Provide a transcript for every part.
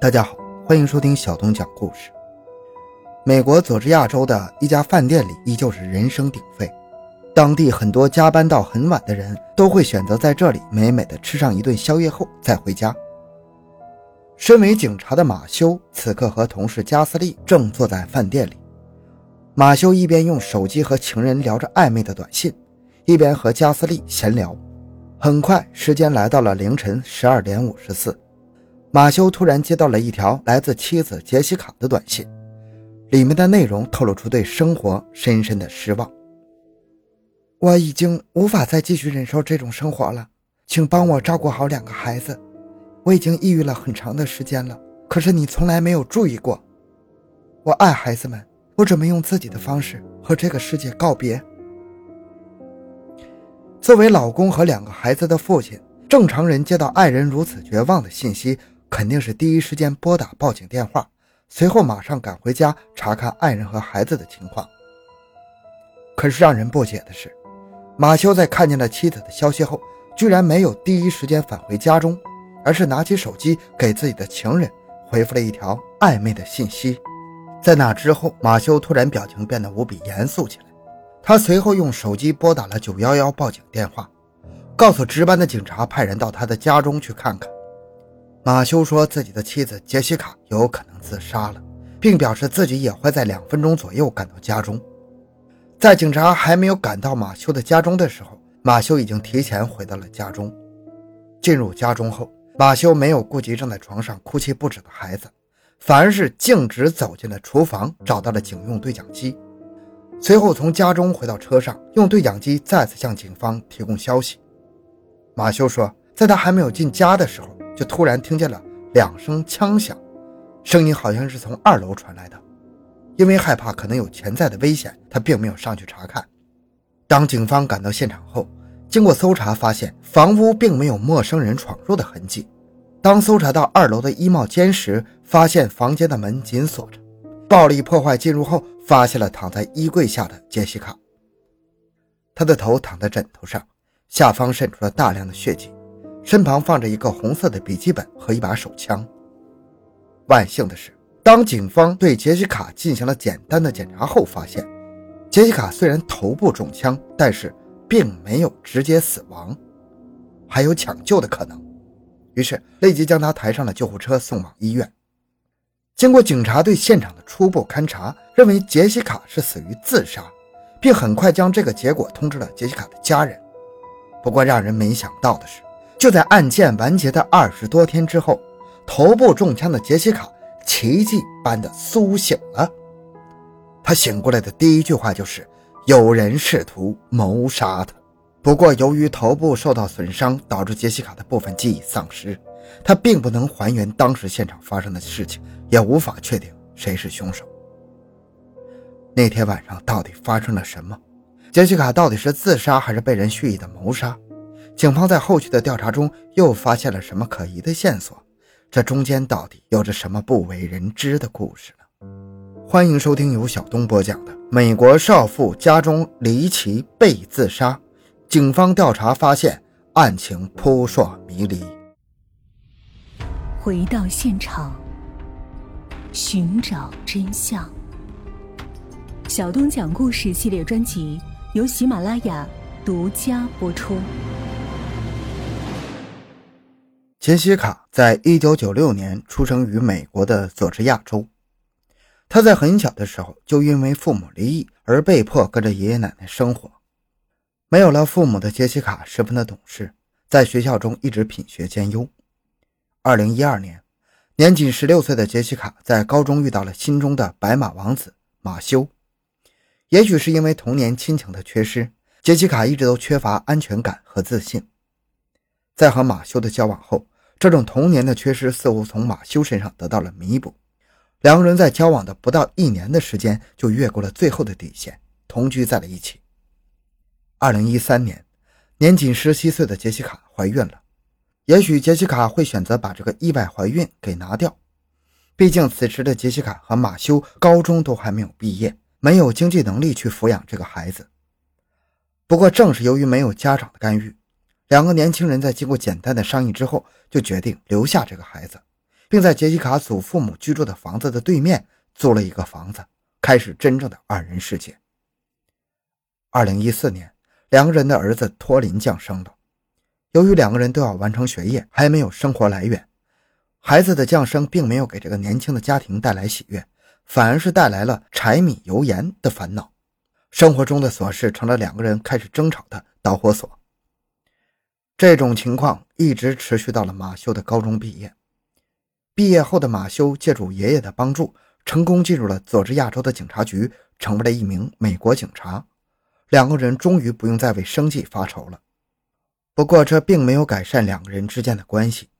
大家好，欢迎收听小东讲故事。美国佐治亚州的一家饭店里依旧是人声鼎沸，当地很多加班到很晚的人都会选择在这里美美的吃上一顿宵夜后再回家。身为警察的马修此刻和同事加斯利正坐在饭店里，马修一边用手机和情人聊着暧昧的短信，一边和加斯利闲聊。很快，时间来到了凌晨十二点五十四。马修突然接到了一条来自妻子杰西卡的短信，里面的内容透露出对生活深深的失望。我已经无法再继续忍受这种生活了，请帮我照顾好两个孩子。我已经抑郁了很长的时间了，可是你从来没有注意过。我爱孩子们，我准备用自己的方式和这个世界告别。作为老公和两个孩子的父亲，正常人接到爱人如此绝望的信息。肯定是第一时间拨打报警电话，随后马上赶回家查看爱人和孩子的情况。可是让人不解的是，马修在看见了妻子的消息后，居然没有第一时间返回家中，而是拿起手机给自己的情人回复了一条暧昧的信息。在那之后，马修突然表情变得无比严肃起来。他随后用手机拨打了911报警电话，告诉值班的警察派人到他的家中去看看。马修说自己的妻子杰西卡有可能自杀了，并表示自己也会在两分钟左右赶到家中。在警察还没有赶到马修的家中的时候，马修已经提前回到了家中。进入家中后，马修没有顾及正在床上哭泣不止的孩子，反而是径直走进了厨房，找到了警用对讲机。随后从家中回到车上，用对讲机再次向警方提供消息。马修说，在他还没有进家的时候。就突然听见了两声枪响，声音好像是从二楼传来的。因为害怕可能有潜在的危险，他并没有上去查看。当警方赶到现场后，经过搜查发现房屋并没有陌生人闯入的痕迹。当搜查到二楼的衣帽间时，发现房间的门紧锁着。暴力破坏进入后，发现了躺在衣柜下的杰西卡，她的头躺在枕头上，下方渗出了大量的血迹。身旁放着一个红色的笔记本和一把手枪。万幸的是，当警方对杰西卡进行了简单的检查后，发现杰西卡虽然头部中枪，但是并没有直接死亡，还有抢救的可能。于是立即将她抬上了救护车，送往医院。经过警察对现场的初步勘查，认为杰西卡是死于自杀，并很快将这个结果通知了杰西卡的家人。不过，让人没想到的是。就在案件完结的二十多天之后，头部中枪的杰西卡奇迹般的苏醒了。他醒过来的第一句话就是：“有人试图谋杀他。”不过，由于头部受到损伤，导致杰西卡的部分记忆丧失，他并不能还原当时现场发生的事情，也无法确定谁是凶手。那天晚上到底发生了什么？杰西卡到底是自杀还是被人蓄意的谋杀？警方在后续的调查中又发现了什么可疑的线索？这中间到底有着什么不为人知的故事呢？欢迎收听由小东播讲的《美国少妇家中离奇被自杀》，警方调查发现案情扑朔迷离。回到现场，寻找真相。小东讲故事系列专辑由喜马拉雅独家播出。杰西卡在一九九六年出生于美国的佐治亚州。她在很小的时候就因为父母离异而被迫跟着爷爷奶奶生活。没有了父母的杰西卡十分的懂事，在学校中一直品学兼优。二零一二年，年仅十六岁的杰西卡在高中遇到了心中的白马王子马修。也许是因为童年亲情的缺失，杰西卡一直都缺乏安全感和自信。在和马修的交往后，这种童年的缺失似乎从马修身上得到了弥补，两个人在交往的不到一年的时间就越过了最后的底线，同居在了一起。二零一三年，年仅十七岁的杰西卡怀孕了。也许杰西卡会选择把这个意外怀孕给拿掉，毕竟此时的杰西卡和马修高中都还没有毕业，没有经济能力去抚养这个孩子。不过，正是由于没有家长的干预。两个年轻人在经过简单的商议之后，就决定留下这个孩子，并在杰西卡祖父母居住的房子的对面租了一个房子，开始真正的二人世界。二零一四年，两个人的儿子托林降生了。由于两个人都要完成学业，还没有生活来源，孩子的降生并没有给这个年轻的家庭带来喜悦，反而是带来了柴米油盐的烦恼。生活中的琐事成了两个人开始争吵的导火索。这种情况一直持续到了马修的高中毕业。毕业后的马修借助爷爷的帮助，成功进入了佐治亚州的警察局，成为了一名美国警察。两个人终于不用再为生计发愁了。不过，这并没有改善两个人之间的关系。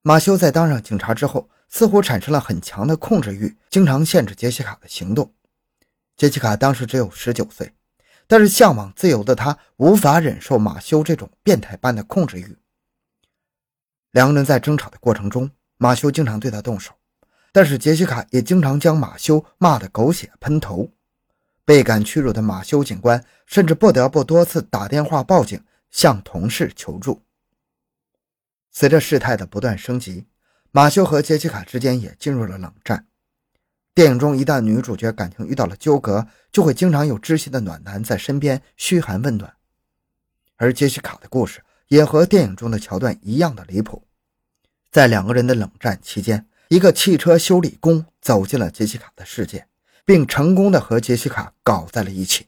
马修在当上警察之后，似乎产生了很强的控制欲，经常限制杰西卡的行动。杰西卡当时只有十九岁，但是向往自由的他无法忍受马修这种变态般的控制欲。两个人在争吵的过程中，马修经常对他动手，但是杰西卡也经常将马修骂得狗血喷头。倍感屈辱的马修警官甚至不得不多次打电话报警，向同事求助。随着事态的不断升级，马修和杰西卡之间也进入了冷战。电影中，一旦女主角感情遇到了纠葛，就会经常有知心的暖男在身边嘘寒问暖。而杰西卡的故事也和电影中的桥段一样的离谱。在两个人的冷战期间，一个汽车修理工走进了杰西卡的世界。并成功的和杰西卡搞在了一起。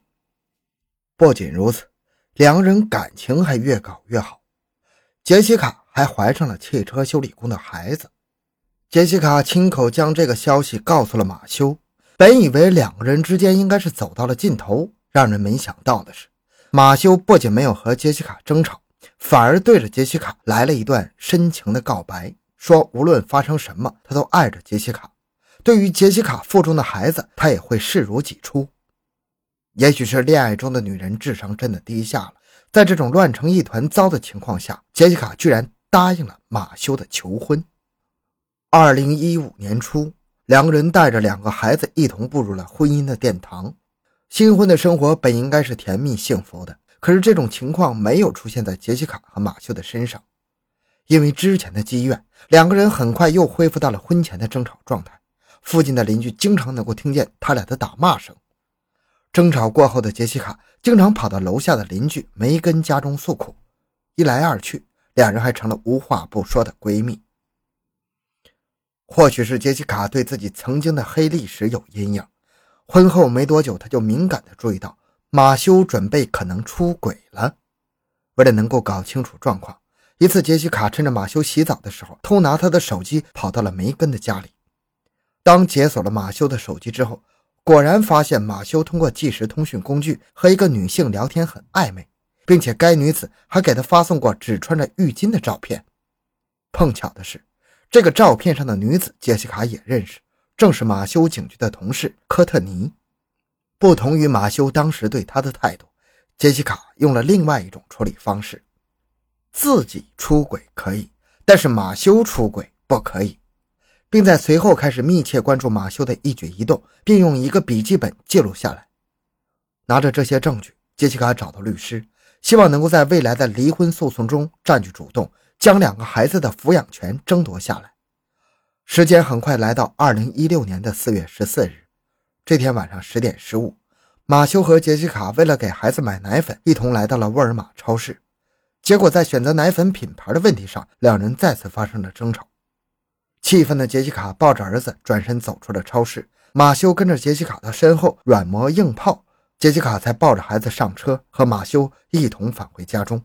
不仅如此，两个人感情还越搞越好。杰西卡还怀上了汽车修理工的孩子。杰西卡亲口将这个消息告诉了马修。本以为两个人之间应该是走到了尽头，让人没想到的是，马修不仅没有和杰西卡争吵，反而对着杰西卡来了一段深情的告白，说无论发生什么，他都爱着杰西卡。对于杰西卡腹中的孩子，他也会视如己出。也许是恋爱中的女人智商真的低下了，在这种乱成一团糟的情况下，杰西卡居然答应了马修的求婚。二零一五年初，两个人带着两个孩子一同步入了婚姻的殿堂。新婚的生活本应该是甜蜜幸福的，可是这种情况没有出现在杰西卡和马修的身上。因为之前的积怨，两个人很快又恢复到了婚前的争吵状态。附近的邻居经常能够听见他俩的打骂声。争吵过后的杰西卡经常跑到楼下的邻居梅根家中诉苦，一来二去，两人还成了无话不说的闺蜜。或许是杰西卡对自己曾经的黑历史有阴影，婚后没多久，她就敏感地注意到马修准备可能出轨了。为了能够搞清楚状况，一次杰西卡趁着马修洗澡的时候，偷拿他的手机，跑到了梅根的家里。当解锁了马修的手机之后，果然发现马修通过即时通讯工具和一个女性聊天很暧昧，并且该女子还给他发送过只穿着浴巾的照片。碰巧的是，这个照片上的女子杰西卡也认识，正是马修警局的同事科特尼。不同于马修当时对她的态度，杰西卡用了另外一种处理方式：自己出轨可以，但是马修出轨不可以。并在随后开始密切关注马修的一举一动，并用一个笔记本记录下来。拿着这些证据，杰西卡找到律师，希望能够在未来的离婚诉讼中占据主动，将两个孩子的抚养权争夺下来。时间很快来到二零一六年的四月十四日，这天晚上十点十五，马修和杰西卡为了给孩子买奶粉，一同来到了沃尔玛超市。结果在选择奶粉品牌的问题上，两人再次发生了争吵。气愤的杰西卡抱着儿子转身走出了超市，马修跟着杰西卡的身后软磨硬泡，杰西卡才抱着孩子上车，和马修一同返回家中。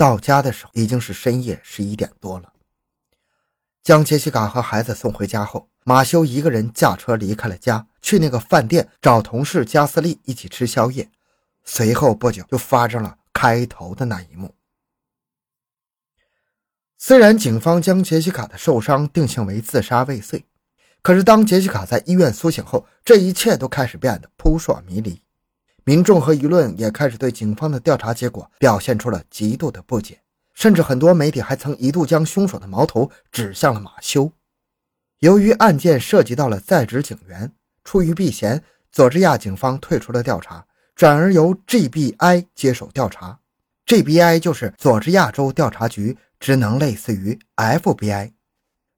到家的时候已经是深夜十一点多了。将杰西卡和孩子送回家后，马修一个人驾车离开了家，去那个饭店找同事加斯利一起吃宵夜。随后不久就发生了开头的那一幕。虽然警方将杰西卡的受伤定性为自杀未遂，可是当杰西卡在医院苏醒后，这一切都开始变得扑朔迷离。民众和舆论也开始对警方的调查结果表现出了极度的不解，甚至很多媒体还曾一度将凶手的矛头指向了马修。由于案件涉及到了在职警员，出于避嫌，佐治亚警方退出了调查，转而由 GBI 接手调查。GBI 就是佐治亚州调查局。职能类似于 FBI。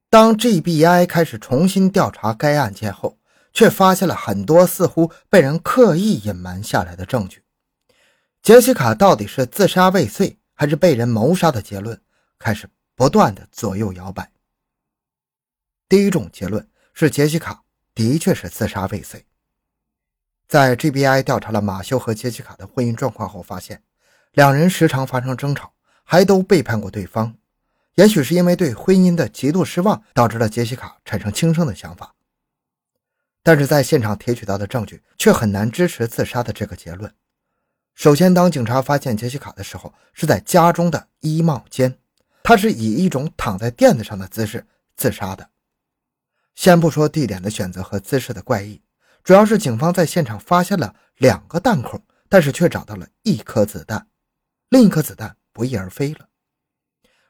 当 GBI 开始重新调查该案件后，却发现了很多似乎被人刻意隐瞒下来的证据。杰西卡到底是自杀未遂还是被人谋杀的结论开始不断的左右摇摆。第一种结论是杰西卡的确是自杀未遂。在 GBI 调查了马修和杰西卡的婚姻状况后，发现两人时常发生争吵，还都背叛过对方。也许是因为对婚姻的极度失望，导致了杰西卡产生轻生的想法。但是在现场提取到的证据却很难支持自杀的这个结论。首先，当警察发现杰西卡的时候，是在家中的衣帽间，她是以一种躺在垫子上的姿势自杀的。先不说地点的选择和姿势的怪异，主要是警方在现场发现了两个弹孔，但是却找到了一颗子弹，另一颗子弹不翼而飞了。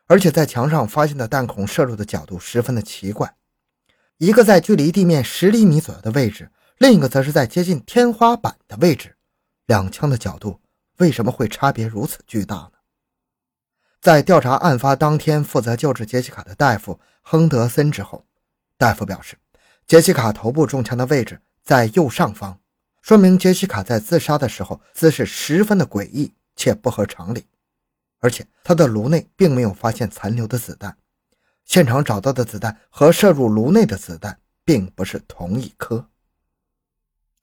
而且在墙上发现的弹孔射入的角度十分的奇怪，一个在距离地面十厘米左右的位置，另一个则是在接近天花板的位置。两枪的角度为什么会差别如此巨大呢？在调查案发当天负责救治杰西卡的大夫亨德森之后，大夫表示，杰西卡头部中枪的位置在右上方，说明杰西卡在自杀的时候姿势十分的诡异且不合常理。而且他的颅内并没有发现残留的子弹，现场找到的子弹和射入颅内的子弹并不是同一颗。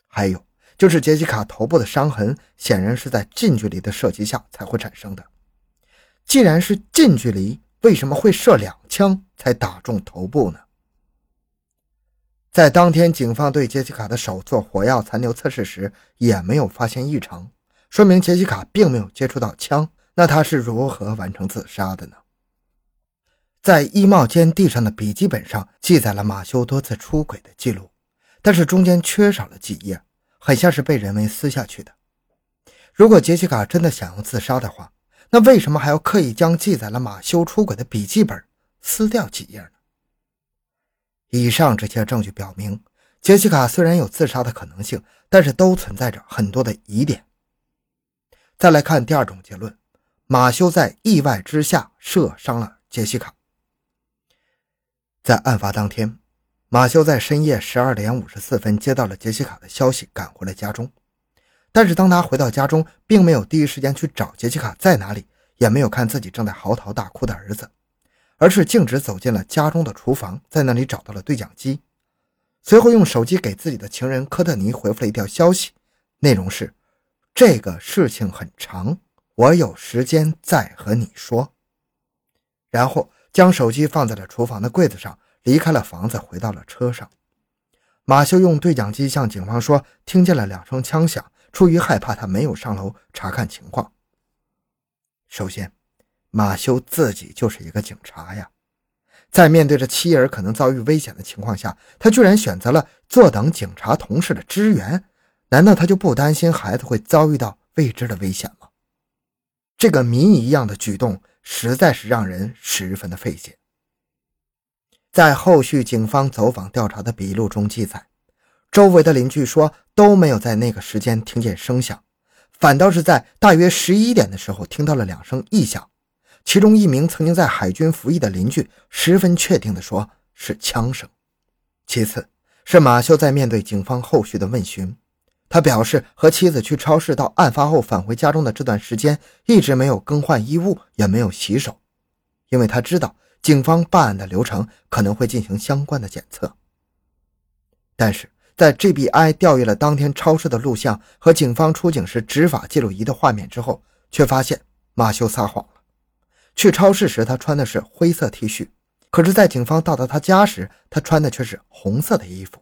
还有就是杰西卡头部的伤痕显然是在近距离的射击下才会产生的。既然是近距离，为什么会射两枪才打中头部呢？在当天警方对杰西卡的手做火药残留测试时，也没有发现异常，说明杰西卡并没有接触到枪。那他是如何完成自杀的呢？在衣帽间地上的笔记本上记载了马修多次出轨的记录，但是中间缺少了几页，很像是被人为撕下去的。如果杰西卡真的想要自杀的话，那为什么还要刻意将记载了马修出轨的笔记本撕掉几页呢？以上这些证据表明，杰西卡虽然有自杀的可能性，但是都存在着很多的疑点。再来看第二种结论。马修在意外之下射伤了杰西卡。在案发当天，马修在深夜十二点五十四分接到了杰西卡的消息，赶回了家中。但是当他回到家中，并没有第一时间去找杰西卡在哪里，也没有看自己正在嚎啕大哭的儿子，而是径直走进了家中的厨房，在那里找到了对讲机，随后用手机给自己的情人科特尼回复了一条消息，内容是：“这个事情很长。”我有时间再和你说。然后将手机放在了厨房的柜子上，离开了房子，回到了车上。马修用对讲机向警方说，听见了两声枪响，出于害怕，他没有上楼查看情况。首先，马修自己就是一个警察呀，在面对着妻儿可能遭遇危险的情况下，他居然选择了坐等警察同事的支援。难道他就不担心孩子会遭遇到未知的危险吗？这个谜一样的举动实在是让人十分的费解。在后续警方走访调查的笔录中记载，周围的邻居说都没有在那个时间听见声响，反倒是在大约十一点的时候听到了两声异响。其中一名曾经在海军服役的邻居十分确定地说是枪声。其次是马修在面对警方后续的问询。他表示，和妻子去超市到案发后返回家中的这段时间，一直没有更换衣物，也没有洗手，因为他知道警方办案的流程可能会进行相关的检测。但是在 GBI 调阅了当天超市的录像和警方出警时执法记录仪的画面之后，却发现马修撒谎了。去超市时，他穿的是灰色 T 恤，可是，在警方到达他家时，他穿的却是红色的衣服。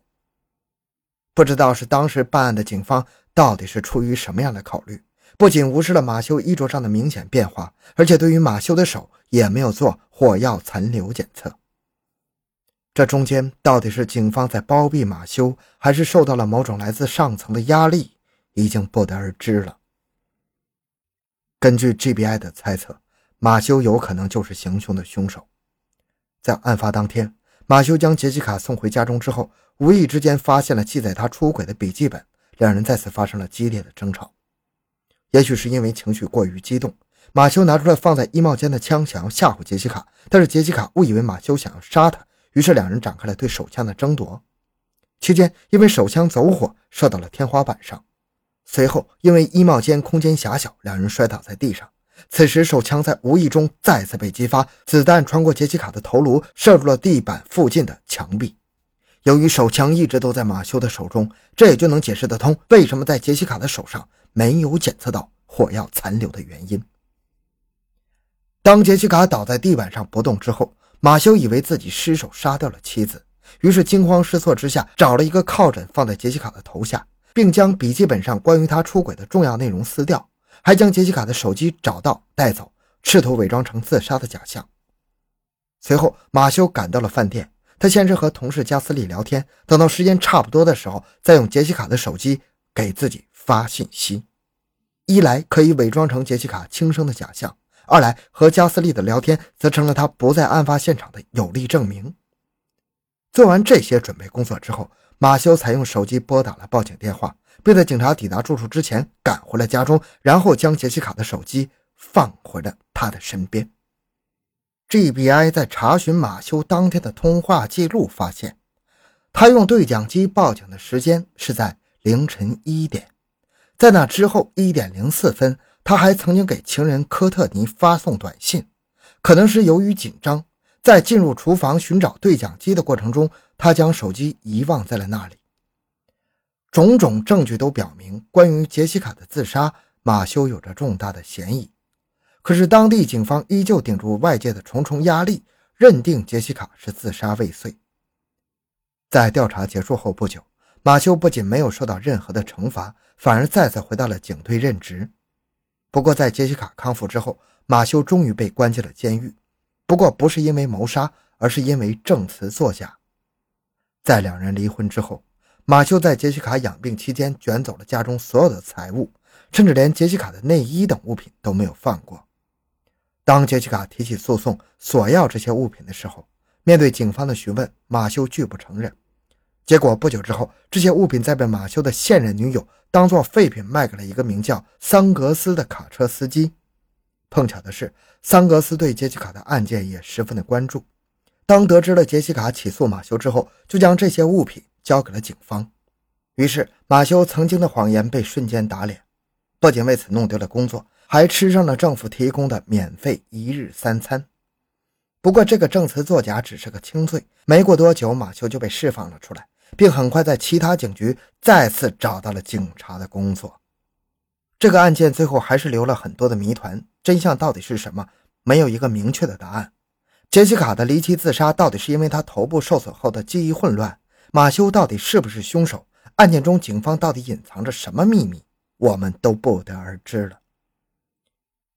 不知道是当时办案的警方到底是出于什么样的考虑，不仅无视了马修衣着上的明显变化，而且对于马修的手也没有做火药残留检测。这中间到底是警方在包庇马修，还是受到了某种来自上层的压力，已经不得而知了。根据 GBI 的猜测，马修有可能就是行凶的凶手。在案发当天。马修将杰西卡送回家中之后，无意之间发现了记载他出轨的笔记本，两人再次发生了激烈的争吵。也许是因为情绪过于激动，马修拿出了放在衣帽间的枪，想要吓唬杰西卡，但是杰西卡误以为马修想要杀他，于是两人展开了对手枪的争夺。期间，因为手枪走火，射到了天花板上。随后，因为衣帽间空间狭小，两人摔倒在地上。此时，手枪在无意中再次被激发，子弹穿过杰西卡的头颅，射入了地板附近的墙壁。由于手枪一直都在马修的手中，这也就能解释得通为什么在杰西卡的手上没有检测到火药残留的原因。当杰西卡倒在地板上不动之后，马修以为自己失手杀掉了妻子，于是惊慌失措之下找了一个靠枕放在杰西卡的头下，并将笔记本上关于他出轨的重要内容撕掉，还将杰西卡的手机找到带走，试图伪装成自杀的假象。随后，马修赶到了饭店。他先是和同事加斯利聊天，等到时间差不多的时候，再用杰西卡的手机给自己发信息。一来可以伪装成杰西卡轻生的假象，二来和加斯利的聊天则成了他不在案发现场的有力证明。做完这些准备工作之后，马修才用手机拨打了报警电话，并在警察抵达住处之前赶回了家中，然后将杰西卡的手机放回了他的身边。GBI 在查询马修当天的通话记录，发现他用对讲机报警的时间是在凌晨一点。在那之后一点零四分，他还曾经给情人科特尼发送短信。可能是由于紧张，在进入厨房寻找对讲机的过程中，他将手机遗忘在了那里。种种证据都表明，关于杰西卡的自杀，马修有着重大的嫌疑。可是，当地警方依旧顶住外界的重重压力，认定杰西卡是自杀未遂。在调查结束后不久，马修不仅没有受到任何的惩罚，反而再次回到了警队任职。不过，在杰西卡康复之后，马修终于被关进了监狱。不过，不是因为谋杀，而是因为证词作假。在两人离婚之后，马修在杰西卡养病期间卷走了家中所有的财物，甚至连杰西卡的内衣等物品都没有放过。当杰西卡提起诉讼索要这些物品的时候，面对警方的询问，马修拒不承认。结果不久之后，这些物品再被马修的现任女友当作废品卖给了一个名叫桑格斯的卡车司机。碰巧的是，桑格斯对杰西卡的案件也十分的关注。当得知了杰西卡起诉马修之后，就将这些物品交给了警方。于是，马修曾经的谎言被瞬间打脸，不仅为此弄丢了工作。还吃上了政府提供的免费一日三餐。不过，这个证词作假只是个轻罪。没过多久，马修就被释放了出来，并很快在其他警局再次找到了警察的工作。这个案件最后还是留了很多的谜团，真相到底是什么？没有一个明确的答案。杰西卡的离奇自杀到底是因为她头部受损后的记忆混乱？马修到底是不是凶手？案件中警方到底隐藏着什么秘密？我们都不得而知了。